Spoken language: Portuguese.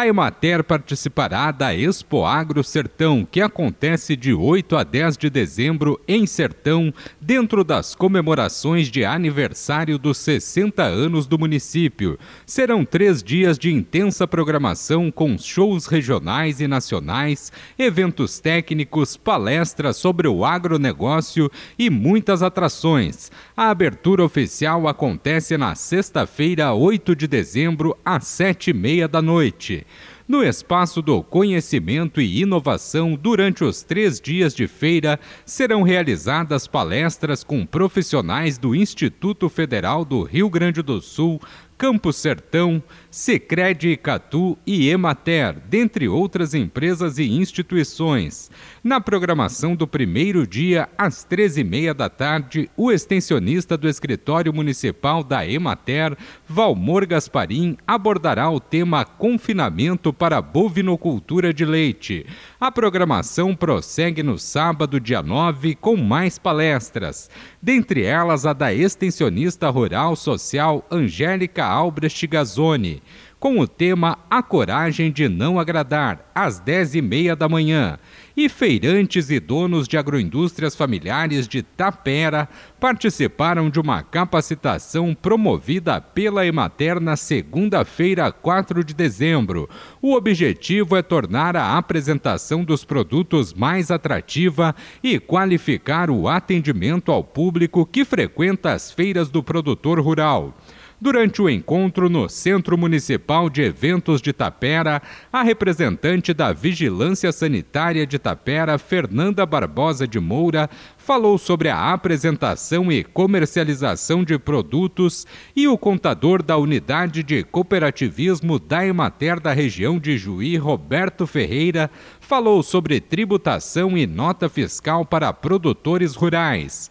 a Emater participará da Expo Agro Sertão, que acontece de 8 a 10 de dezembro em Sertão, dentro das comemorações de aniversário dos 60 anos do município. Serão três dias de intensa programação com shows regionais e nacionais, eventos técnicos, palestras sobre o agronegócio e muitas atrações. A abertura oficial acontece na sexta-feira, 8 de dezembro, às sete e meia da noite. No espaço do conhecimento e inovação, durante os três dias de feira, serão realizadas palestras com profissionais do Instituto Federal do Rio Grande do Sul, Campo Sertão, Secred Catu e Emater, dentre outras empresas e instituições. Na programação do primeiro dia, às 13h30 da tarde, o extensionista do escritório municipal da Emater, Valmor Gasparim, abordará o tema confinamento para bovinocultura de leite. A programação prossegue no sábado, dia 9, com mais palestras, dentre elas a da extensionista rural social Angélica Albrecht Gazzoni, com o tema A Coragem de Não Agradar, às dez e meia da manhã. E feirantes e donos de agroindústrias familiares de Tapera participaram de uma capacitação promovida pela Emater na segunda-feira, 4 de dezembro. O objetivo é tornar a apresentação dos produtos mais atrativa e qualificar o atendimento ao público que frequenta as feiras do produtor rural. Durante o encontro no Centro Municipal de Eventos de Tapera, a representante da Vigilância Sanitária de Tapera, Fernanda Barbosa de Moura, falou sobre a apresentação e comercialização de produtos e o contador da Unidade de Cooperativismo da Emater da região de Juí, Roberto Ferreira, falou sobre tributação e nota fiscal para produtores rurais.